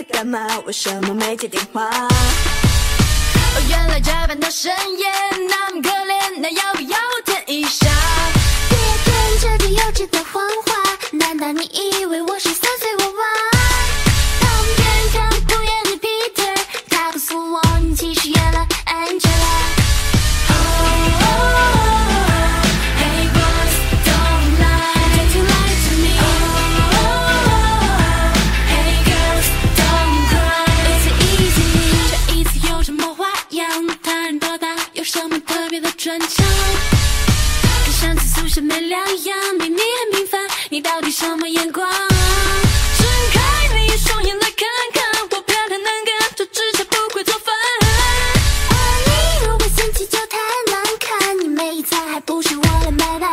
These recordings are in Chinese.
在干嘛？为什么没接电话？哦，原来加班到深夜那么可怜，那要不要舔一下？别跟着这幼稚的谎话，难道你以为我是有什么特别的专长？跟上次宿舍没两样，明明很平凡，你到底什么眼光？睁开你双眼来看看，我漂亮能干，就只差不会做饭。而你如果嫌弃就太难看，你没菜还不是我来买单？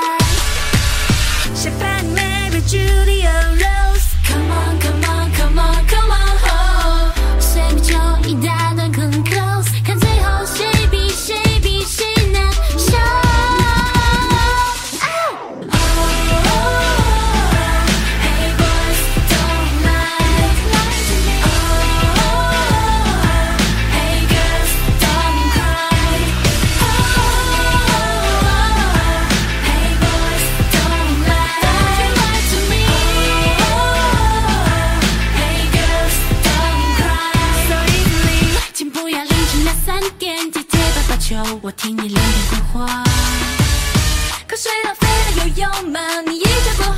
谁怕你 Mary Julia Rose？求我听你两点鬼话。口水浪费了有用吗？你一觉过后